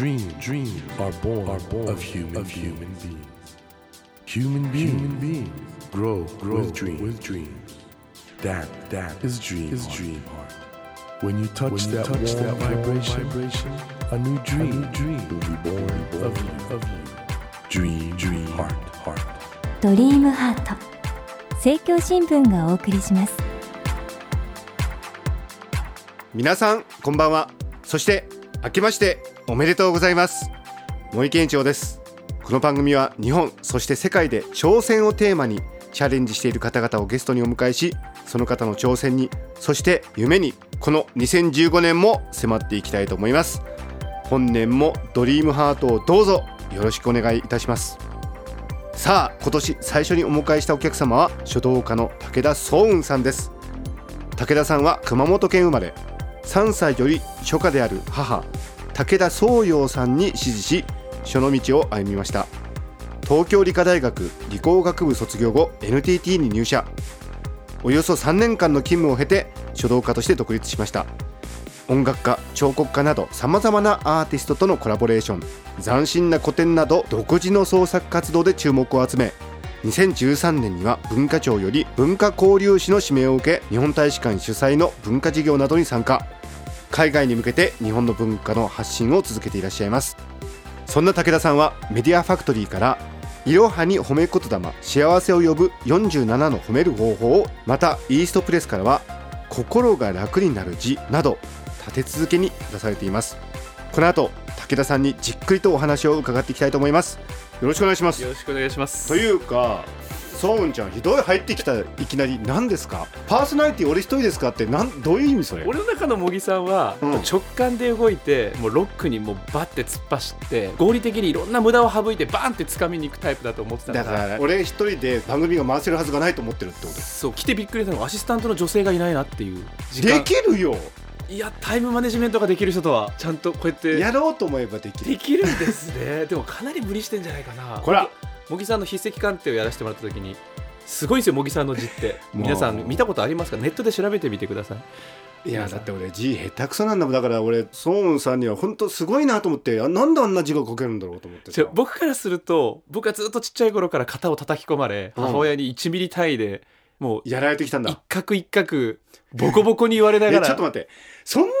Dreams, dreams are born, are born of human, of human beings. Human beings, human beings grow, grow with, dreams, with dreams. That, that is dream, is dream heart. When you touch when you that, touch warm, that vibration, vibration, a new dream, a new dream will be born, born of you, of you. Dream, dream heart, heart. ドリームハート政教新聞がお送りします皆さんこんばんはそして明けましておめでとうございます。森健一郎です。この番組は日本そして世界で挑戦をテーマにチャレンジしている方々をゲストにお迎えしその方の挑戦にそして夢にこの2015年も迫っていきたいと思います。本年もドリームハートをどうぞよろしくお願いいたします。さあ今年最初にお迎えしたお客様は書道家の武田壮雲さんです。武田さんは熊本県生まれ3歳より書家である母武田宗陽さんに師事し書の道を歩みました。東京理科大学理工学部卒業後 NTT に入社。およそ3年間の勤務を経て書道家として独立しました。音楽家彫刻家などさまざまなアーティストとのコラボレーション斬新な古典など独自の創作活動で注目を集め2013年には文化庁より文化交流士の指名を受け日本大使館主催の文化事業などに参加。海外に向けて日本の文化の発信を続けていらっしゃいます。そんな武田さんはメディアファクトリーからいろはに褒め言霊幸せを呼ぶ47の褒める方法をまたイーストプレスからは心が楽になる字など立て続けに出されています。この後武田さんにじっくりとお話を伺っていきたいと思います。よろしくお願いします。よろしくお願いします。というかソウンちゃんひどい入ってきたいきなり。何ですか？パーソナリティ俺一人ですか？ってなんどういう意味それ？俺の中の茂木さんは、うん。直感で動いてもうロックにもうバッて突っ走って合理的にいろんな無駄を省いてバーンって掴みに行くタイプだと思ってたんだから俺一人で番組が回せるはずがないと思ってるってこと。そう来てびっくりしたのがアシスタントの女性がいないなっていう時間。できるよ。いやタイムマネジメントができる人とはちゃんとこうやって。やろうと思えばできる。できるんですね。でもかなり無理してんじゃないかな。こら茂木さんの筆跡鑑定をやらせてもらった時にすごいんですよ茂木さんの字って。皆さん見たことありますか？ネットで調べてみてください。いやだって俺字下手くそなんだもん。だから俺ソウンさんには本当すごいなと思ってあなんであんな字が書けるんだろうと思って僕からすると僕はずっとちっちゃい頃から型を叩き込まれ、うん。母親に1ミリ単位でもうやられてきたんだ。一角一角ボコボコに言われなえがら。ちょっと待って。そんなに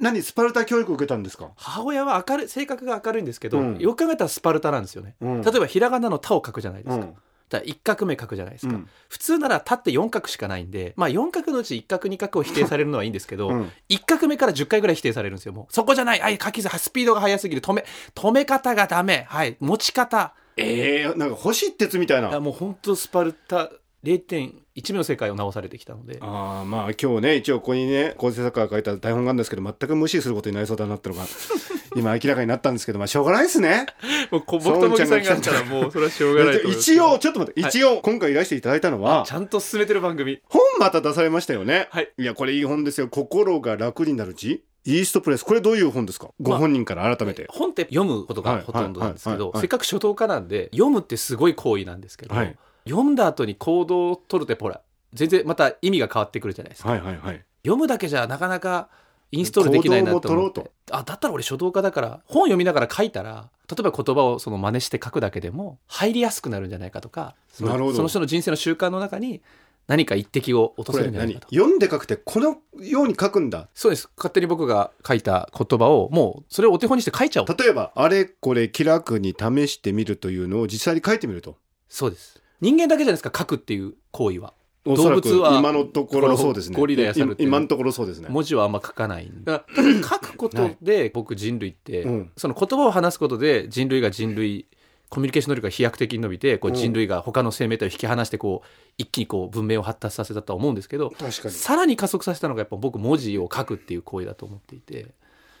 何スパルタ教育を受けたんですか？母親は明るい性格が明るいんですけど、うん。よく考えたらスパルタなんですよね、うん。例えばひらがなの「た」を書くじゃないですか、うん。だ一画目書くじゃないですか、うん。普通なら「た」って4画しかないんでまあ4画のうち1画2画を否定されるのはいいんですけど、うん。一画目から10回ぐらい否定されるんですよもう。そこじゃない。あい書きスピードが速すぎる。止め止め方がダメ。はい。持ち方。えー、なんか星鉄みたいいやなもう本当スパルタ0.1目の世界を直されてきたので。あーまあ今日ね一応ここにね構成作家が書いた台本があるんですけど全く無視することになりそうだなってのが 今明らかになったんですけどまあしょうがないですね。もうこ僕と茂木さんがあったらもうそれはしょうがない一応ちょっと待ってはい。一応今回いらしていただいたのはちゃんと進めてる番組。本また出されましたよね。はい。いやこれいい本ですよ。心が楽になる字。イーストプレス。これどういう本ですか？ご本人から改めて、本って読むことはいがほとんどなんですけどせっかく書道家なんで読むってすごい行為なんですけど、はい読んだ後に行動を取るってほら全然また意味が変わってくるじゃないですか、はいはいはい。読むだけじゃなかなかインストールできないなと思って。あだったら俺書道家だから本読みながら書いたら例えば言葉をその真似して書くだけでも入りやすくなるんじゃないかとかそのなるほど。その人の人生の習慣の中に何か一滴を落とせるんじゃないかと読んで書くってこのように書くんだ。そうです。勝手に僕が書いた言葉をもうそれをお手本にして書いちゃおう。例えばあれこれ気楽に試してみるというのを実際に書いてみると。そうです人間だけじゃないですか書くっていう行為は。動物は今のところそうですね。ゴリラや猿って今のところそうですね。文字はあんま書かないんだから書くことで僕人類って、うん。その言葉を話すことで人類が人類コミュニケーション能力が飛躍的に伸びてこううん。人類が他の生命体を引き離してこう一気にこう文明を発達させたとは思うんですけど確かに。さらに加速させたのがやっぱ僕文字を書くっていう行為だと思っていて。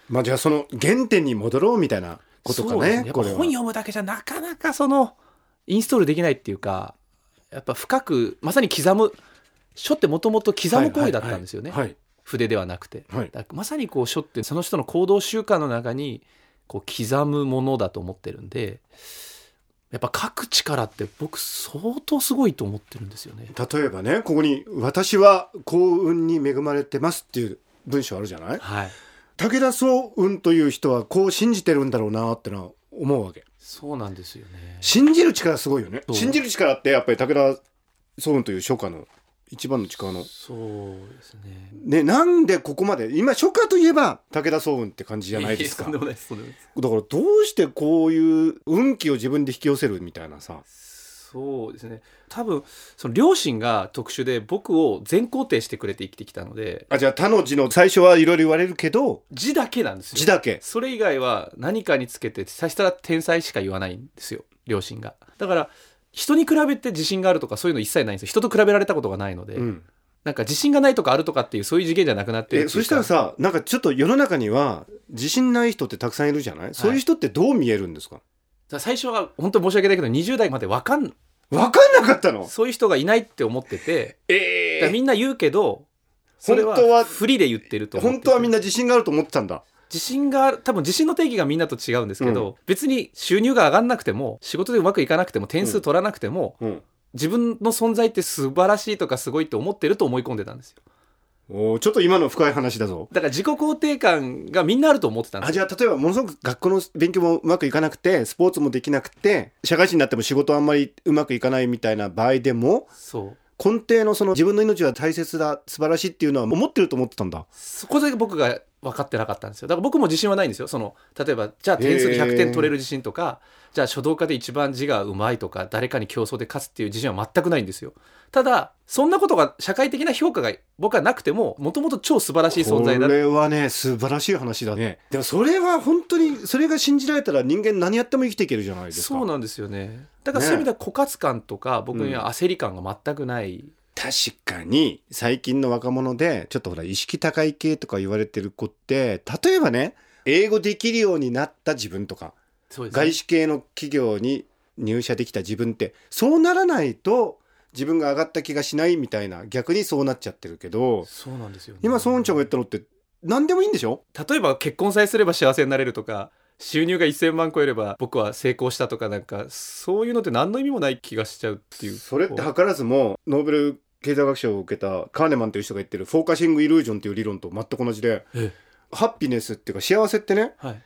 まあじゃあその原点に戻ろうみたいなことかねこれは本読むだけじゃなかなかそのインストールできないっていうかやっぱ深くまさに刻む書ってもともと刻む行為だったんですよね、はいはい筆ではなくて、はい。まさにこう書ってその人の行動習慣の中にこう刻むものだと思ってるんでやっぱ書く力って僕相当すごいと思ってるんですよね。例えばねここに「私は幸運に恵まれてます」っていう文章あるじゃない？はい、武田壮雲という人はこう信じてるんだろうなってのは思うわけ。そうなんですよね。信じる力すごいよね。信じる力ってやっぱり武田壮雲という書家の一番の力の。そうですね。ねなんでここまで今書家といえば武田壮雲って感じじゃないですか。だからどうしてこういう運気を自分で引き寄せるみたいなさそうですね。多分その両親が特殊で僕を全肯定してくれて生きてきたのであじゃあ他の字の最初はいろいろ言われるけど字だけなんですよ。字だけ。それ以外は何かにつけて最初から天才しか言わないんですよ。両親が。だから人に比べて自信があるとかそういうの一切ないんですよ。人と比べられたことがないので、うん。なんか自信がないとかあるとかっていうそういう次元じゃなくなってるそしたらさなんかちょっと世の中には自信ない人ってたくさんいるじゃない、そういう人ってどう見えるんですか？最初は本当に申し訳ないけど20代までわかん分かんなかったの？そういう人がいないって思っててえだからみんな言うけどそれは本当はフリで言ってると本当はみんなな自信があると思ってたんだ。自信がある多分自信の定義がみんなと違うんですけど、うん。別に収入が上がんなくても仕事でうまくいかなくても点数取らなくても、うん。自分の存在って素晴らしいとかすごいって思ってると思い込んでたんですよおーちょっと今の深い話だぞ。だから自己肯定感がみんなあると思ってたんですあじゃあ例えばものすごく学校の勉強もうまくいかなくてスポーツもできなくて社会人になっても仕事あんまりうまくいかないみたいな場合でもそう。根底のその自分の命は大切だ素晴らしいっていうのは思ってると思ってたんだ。そこで僕が分かってなかったんですよ。だから僕も自信はないんですよ。その例えばじゃあ点数で100点取れる自信とかじゃあ書道家で一番字がうまいとか誰かに競争で勝つっていう自信は全くないんですよ。ただそんなことが社会的な評価が僕はなくてももともと超素晴らしい存在だ。これはね素晴らしい話だね。でもそれは本当にそれが信じられたら人間何やっても生きていけるじゃないですか。そうなんですよね。だからそういう意味では枯渇感とか僕には焦り感が全くない、確かに最近の若者でちょっとほら意識高い系とか言われてる子って例えばね英語できるようになった自分とかね。外資系の企業に入社できた自分ってそうならないと自分が上がった気がしないみたいな逆にそうなっちゃってるけどそうなんですよね、今ソンちゃんが言ったのって何でもいいんでしょ？例えば結婚さえすれば幸せになれるとか収入が1000万超えれば僕は成功したとかなんかそういうのって何の意味もない気がしちゃうっていう。それって図らずもノーベル経済学賞を受けたカーネマンという人が言ってるフォーカシングイリュージョンっていう理論と全く同じでえハッピネスっていうか幸せってねはい。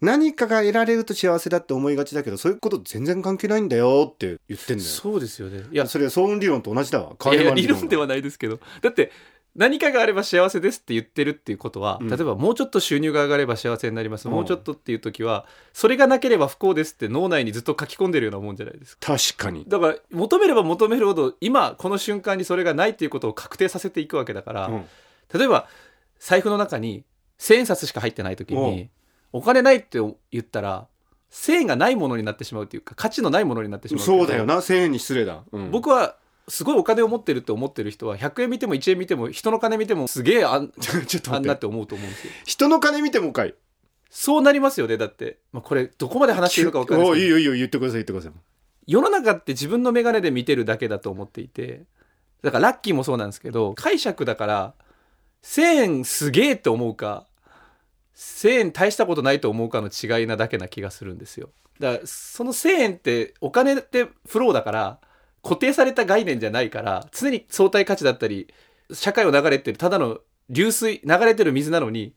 何かが得られると幸せだって思いがちだけどそういうこと全然関係ないんだよって言ってんだよ。そうですよね。いや。それは相運理論と同じだわ。カいやいやーネマン理論理論ではないですけど。だって何かがあれば幸せですって言ってるっていうことは、うん。例えばもうちょっと収入が上がれば幸せになります、うん。もうちょっとっていう時はそれがなければ不幸ですって脳内にずっと書き込んでるようなもんじゃないですか。確かに、だから求めれば求めるほど今この瞬間にそれがないっていうことを確定させていくわけだから、うん。例えば財布の中に千円札しか入ってない時にお金ないって言ったら千円がないものになってしまうっていうか価値のないものになってしまうけどそうだよな。1000円に失礼だ、うん。僕はすごいお金を持ってるって思ってる人は100円見ても1円見ても人の金見てもすげえあん ちょっとあんなって。て思うと思うんですよ人の金見てもかい。そうなりますよねだって、まあ、これどこまで話していいのか分かんないおですけど。いいよいいよ言ってください言ってください。世の中って自分の眼鏡で見てるだけだと思っていて。だからラッキーもそうなんですけど解釈だから1000円すげえって思うか1000円大したことないと思うかの違いなだけな気がするんですよ。だからその1000円ってお金ってフローだから固定された概念じゃないから常に相対価値だったり社会を流れてるただの流水流れてる水なのに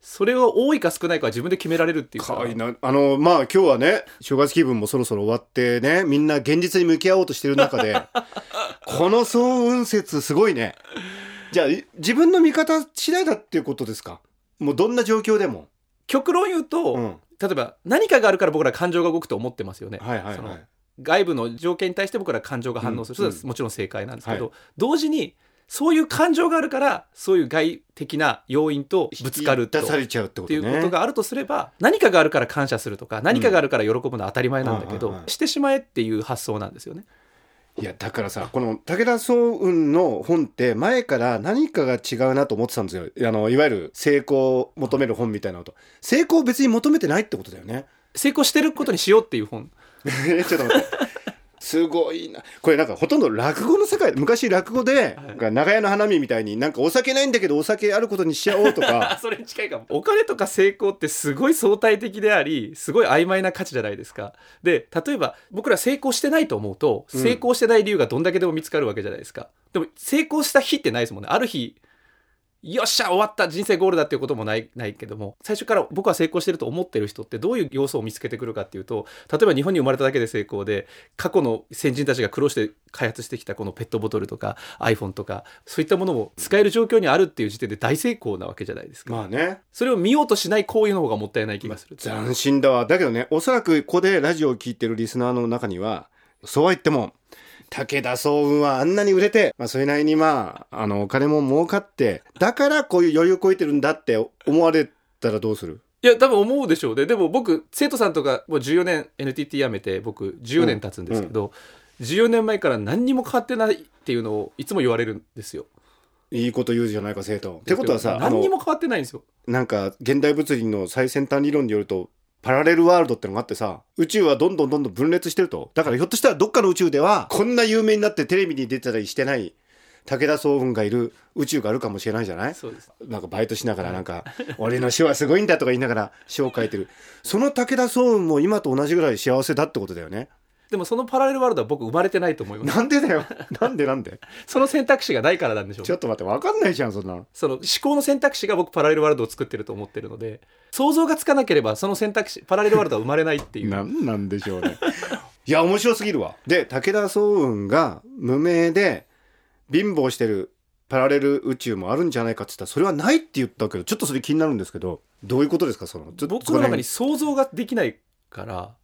それを多いか少ないかは自分で決められるっていうか。いいな。あのまあ今日はね正月気分もそろそろ終わってねみんな現実に向き合おうとしてる中で この総運説すごいね。じゃあい自分の見方次第だっていうことですか？もうどんな状況でも、極論言うと、うん、例えば何かがあるから僕ら感情が動くと思ってますよね。はいはいそのはい外部の条件に対して僕ら感情が反応する、うん。それはもちろん正解なんですけど、は同時にそういう感情があるからそういう外的な要因とぶつかると。されちゃうってことね。うことがあるとすれば何かがあるから感謝するとか何かがあるから喜ぶのは当たり前なんだけど、うんしてしまえっていう発想なんですよね。いやだからさこの武田総雲の本って前から何かが違うなと思ってたんですよ。あのいわゆる成功を求める本みたいなのと。成功を別に求めてないってことだよね。成功してることにしようっていう本。えちょっと待って。すごいな。これなんかほとんど落語の世界昔落語で、なんか長屋の花見みたいになんかお酒ないんだけどお酒あることにしちゃおうとあか。それに近いかも。お金とか成功ってすごい相対的でありすごい曖昧な価値じゃないですか。で例えば僕ら成功してないと思うとうん。成功してない理由がどんだけでも見つかるわけじゃないですか、でも成功した日ってないですもんね。ある日よっしゃ終わった人生ゴールだっていうこともないないけども最初から僕は成功してると思ってる人ってどういう要素を見つけてくるかっていうと例えば日本に生まれただけで成功で過去の先人たちが苦労して開発してきたこのペットボトルとか iPhone とかそういったものも使える状況にあるっていう時点で大成功なわけじゃないですか、まあね。それを見ようとしない行為の方がもったいない気がする。斬新だわ。だけどねおそらくここでラジオを聞いてるリスナーの中にはそうは言っても武田総雲はあんなに売れて、まあ、それなりにまああのお金も儲かってだからこういう余裕こいてるんだって思われたらどうする？いや多分思うでしょうねでも僕生徒さんとかもう14年 NTT 辞めて僕14年経つんですけど、14年前から何にも変わってないっていうのをいつも言われるんですよ。いいこと言うじゃないか生徒ってことはさ何にも変わってないんですよ。なんか現代物理の最先端理論によるとパラレルワールドってのがあってさ宇宙はどんどんどんどん分裂してると。だからひょっとしたらどっかの宇宙ではこんな有名になってテレビに出てたりしてない武田総雲がいる宇宙があるかもしれないじゃない？そうです。なんかバイトしながらなんか「俺の詩はすごいんだ」とか言いながら詩を書いてる。その武田総雲も今と同じぐらい幸せだってことだよねでもそのパラレルワールドは僕生まれてないと思います。なんでだよ。なんでなんで？その選択肢がないからなんでしょう。ちょっと待って分かんないじゃんそんな。のその思考の選択肢が僕パラレルワールドを作ってると思ってるので想像がつかなければその選択肢パラレルワールドは生まれないっていう。なんなんでしょうね。いや面白すぎるわ。で武田総雲が無名で貧乏してるパラレル宇宙もあるんじゃないかって言ったらそれはないって言ったけどちょっとそれ気になるんですけどどういうことですか？その僕の中に想像ができないから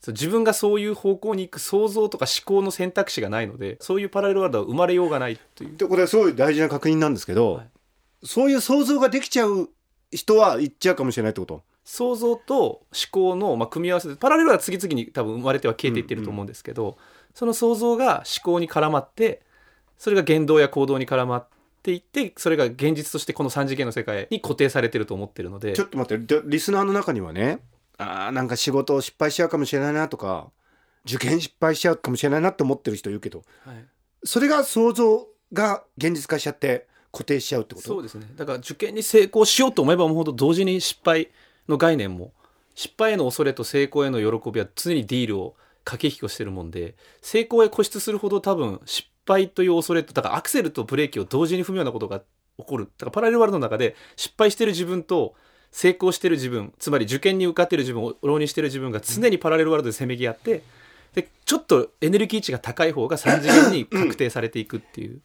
そう自分がそういう方向に行く想像とか思考の選択肢がないのでそういうパラレルワールドは生まれようがないという。でこれはすごい大事な確認なんですけど、はい。そういう想像ができちゃう人は言っちゃうかもしれないってこと？想像と思考のまあ組み合わせでパラレルは次々に多分生まれては消えていってると思うんですけど、その想像が思考に絡まってそれが言動や行動に絡まっていってそれが現実としてこの3次元の世界に固定されてると思ってるので。ちょっと待ってでリスナーの中にはねあーなんか仕事を失敗しちゃうかもしれないなとか受験失敗しちゃうかもしれないなって思ってる人いるけどはい。それが想像が現実化しちゃって固定しちゃうってこと？そうですね。だから受験に成功しようと思えば思うほど同時に失敗の概念も失敗への恐れと成功への喜びは常にディールを駆け引きをしてるもんで成功へ固執するほど多分失敗という恐れとだからアクセルとブレーキを同時に踏むようなことが起こる。だからパラレルワールドの中で失敗してる自分と成功してる自分つまり受験に受かってる自分を浪人してる自分が常にパラレルワールドでせめぎ合ってでちょっとエネルギー値が高い方が3次元に確定されていくっていう。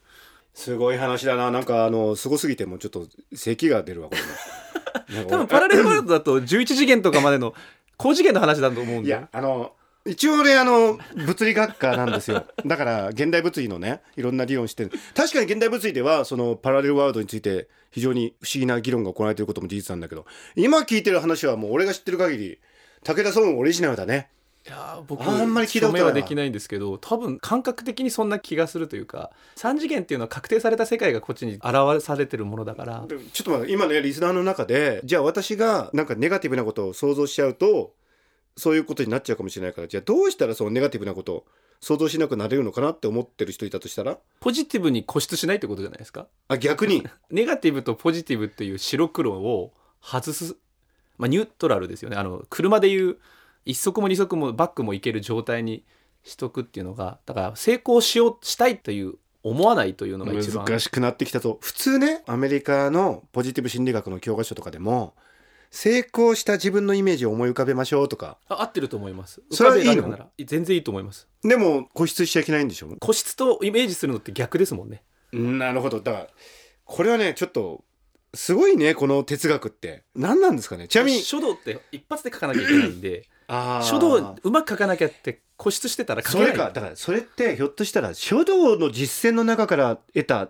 すごい話だな。なんかあのすごすぎてもうちょっと咳が出るわこれ。多分パラレルワールドだと11次元とかまでの高次元の話だと思うんでいやあの一応俺あの物理学科なんですよ。だから現代物理のねいろんな理論してる。確かに現代物理ではそのパラレルワールドについて非常に不思議な議論が行われていることも事実なんだけど今聞いてる話はもう俺が知ってる限り武田総雲オリジナルだね。いやー僕あんまり聞いたことはできないんですけど多分感覚的にそんな気がするというか3次元っていうのは確定された世界がこっちに表されてるものだから。でちょっと待って今ねリスナーの中でじゃあ私がなんかネガティブなことを想像しちゃうとそういうことになっちゃうかもしれないからじゃあどうしたらそのネガティブなことを想像しなくなれるのかなって思ってる人いたとしたら？ポジティブに固執しないってことじゃないですか？あ逆に。ネガティブとポジティブっていう白黒を外す、まあ、ニュートラルですよね。あの車でいう一足も二足もバックもいける状態にしとくっていうのがだから成功しようしたいという思わないというのが一番。難しくなってきたと普通ねアメリカのポジティブ心理学の教科書とかでも成功した自分のイメージを思い浮かべましょうとか。あ合ってると思います。それはいいの？なら。全然いいと思います。でも固執しちゃいけないんでしょ個室とイメージするのって逆ですもんね。なるほど。だからこれはねちょっとすごいねこの哲学って。何なんですかね。ちなみに書道って一発で書かなきゃいけないんで書道うまく書かなきゃって固執してたら書そけない。れか。だからそれってひょっとしたら書道の実践の中から得た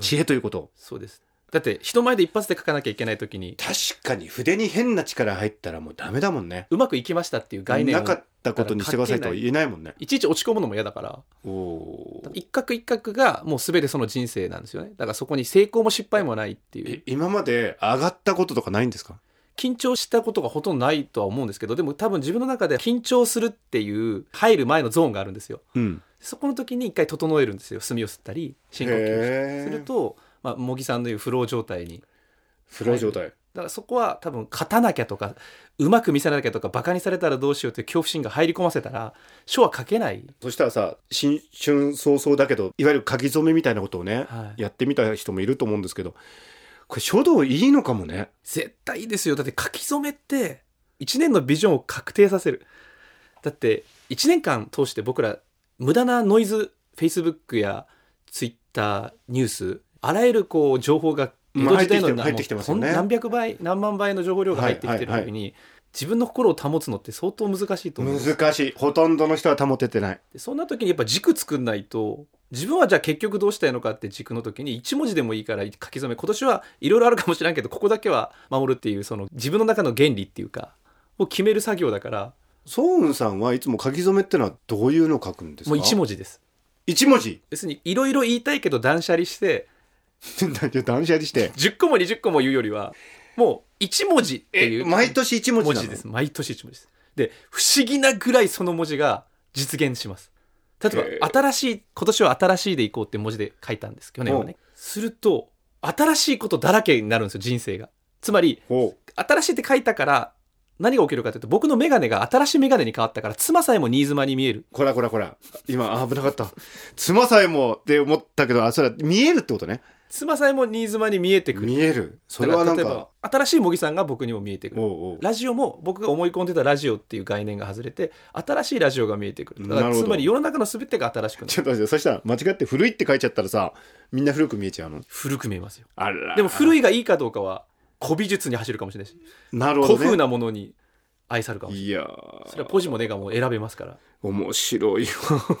知恵ということ？そうですだって人前で一発で書かなきゃいけない時に。確かに筆に変な力入ったらもうダメだもんね。うまくいきましたっていう概念をなかったことにしてくださいとは言えないもんね。いちいち落ち込むのも嫌だから。おおー。一角一角がもう全てその人生なんですよね。だからそこに成功も失敗もないっていう。え今まで上がったこととかないんですか？緊張したことがほとんどないとは思うんですけどでも多分自分の中で緊張するっていう入る前のゾーンがあるんですよ。うん。そこの時に一回整えるんですよ。墨を吸ったり深呼吸をすると、まあ、茂木さんの言うフロー状態に。フロー状態、だからそこは多分勝たなきゃとかうまく見せなきゃとかバカにされたらどうしようという恐怖心が入り込ませたら書は書けない、そしたらさ新春早々だけどいわゆる書き初めみたいなことをね、はい。やってみた人もいると思うんですけどこれ書道いいのかもね。絶対いいですよ。だって書き初めって1年のビジョンを確定させる。だって1年間通して僕ら無駄なノイズ Facebook や Twitter ニュースあらゆるこう情報が江戸時代の入ってきてますよね。もう何百倍何万倍の情報量が入ってきてるはい時に、自分の心を保つのって相当難しいと思う難しい。ほとんどの人は保ててない。でそんな時にやっぱ軸作んないと自分はじゃあ結局どうしたいのかって軸の時に1文字でもいいから書き初め今年はいろいろあるかもしれんけどここだけは守るっていうその自分の中の原理っていうかを決める作業だから。ソウンさんはいつも書き初めってのはどういうのを書くんですか？もう1文字です。一文字。別にいろいろ言いたいけど断捨離して断捨離して。10個も20個も言うよりはもう1文字っていう。毎年一文字文字です。毎年1文字です。で不思議なぐらいその文字が実現します。例えば新しい今年は新しいでいこうって文字で書いたんです。去年はね。すると新しいことだらけになるんですよ人生が。つまりほ新しいって書いたから何が起きるかというと僕の眼鏡が新しい眼鏡に変わったから妻さえも新妻に見える。うこらこらこら。今あ危なかった。妻さえもって思ったけどあそれは見えるってことね。妻さえも新妻に見えてくる。見える。それはなんだら例えかば新しい茂木さんが僕にも見えてくる。おうおう。ラジオも僕が思い込んでたラジオっていう概念が外れて新しいラジオが見えてくる。だからつまり世の中の全てが新しくなるちょっと待ってそしたら間違って古いって書いちゃったらさみんな古く見えちゃうの？古く見えますよ。あらでも古いがいいかどうかは古美術に走るかもしれないしなるほど、ね、古風なものに愛されるかもしれない。いやー。それはポジもネガも選べますから。面白いわ。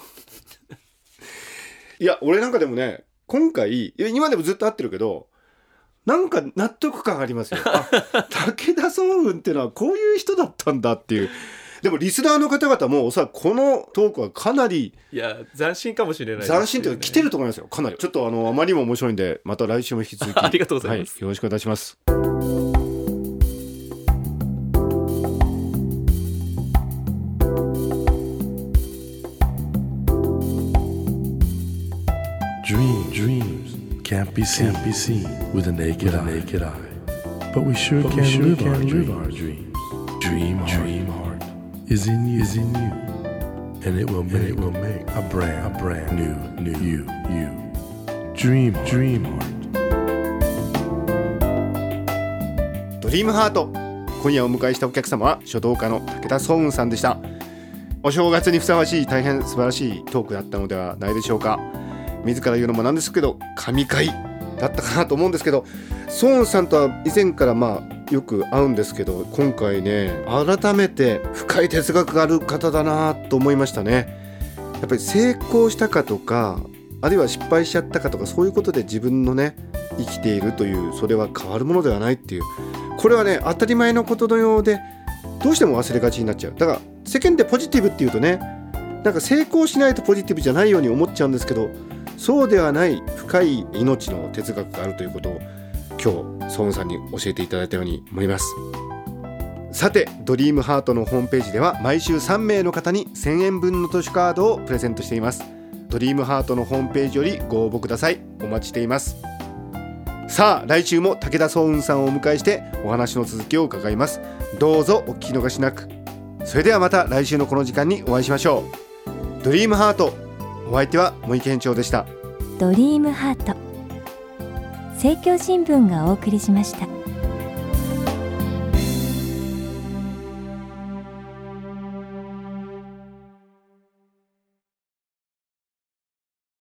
いや俺なんかでもね今回今でもずっと会ってるけどなんか納得感ありますよ。あ 武田壮雲ってのはこういう人だったんだっていう。でもリスナーの方々もおそらくこのトークはかなりいや斬新かもしれないね。斬新というか来てると思いますよ。かなり。ちょっとあのあまりにも面白いんでまた来週も引き続き。ありがとうございます。はよろしくお願いします「Dream, dreams can't be seen, can't be seen with a naked, eye. naked eye. But we sure can, live, our dreams. Dream, dream heart is in you, is in you, and it will make, it will make a brand, a brand new, new you, you. Dream, dream heart. ドリームハート今夜お迎えしたお客様は書道家の武田壮雲さんでしたお正月にふさわしい大変素晴らしいトークだったのではないでしょうか自ら言うのもなんですけど神回だったかなと思うんですけどソーンさんとは以前からまあよく会うんですけど今回ね改めて深い哲学がある方だなと思いましたね。やっぱり成功したかとかあるいは失敗しちゃったかとかそういうことで自分のね生きているというそれは変わるものではないっていう。これはね当たり前のことのようでどうしても忘れがちになっちゃう。だから世間でポジティブっていうとねなんか成功しないとポジティブじゃないように思っちゃうんですけどそうではない深い命の哲学があるということを今日ソーンさんに教えていただいたように思います。さてドリームハートのホームページでは毎週3名の方に1000円分の図書カードをプレゼントしています。ドリームハートのホームページよりご応募ください。お待ちしています。さあ来週も武田壮雲さんをお迎えしてお話の続きを伺います。どうぞお聞き逃しなく。それではまた来週のこの時間にお会いしましょう。ドリームハート。お相手は森健長でした。ドリームハート。政教新聞がお送りしました。